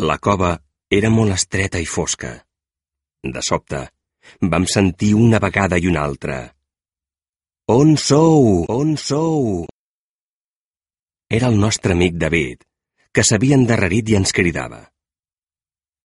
La cova era molt estreta i fosca. De sobte, vam sentir una vegada i una altra. On sou? On sou? Era el nostre amic David, que s'havia endarrerit i ens cridava.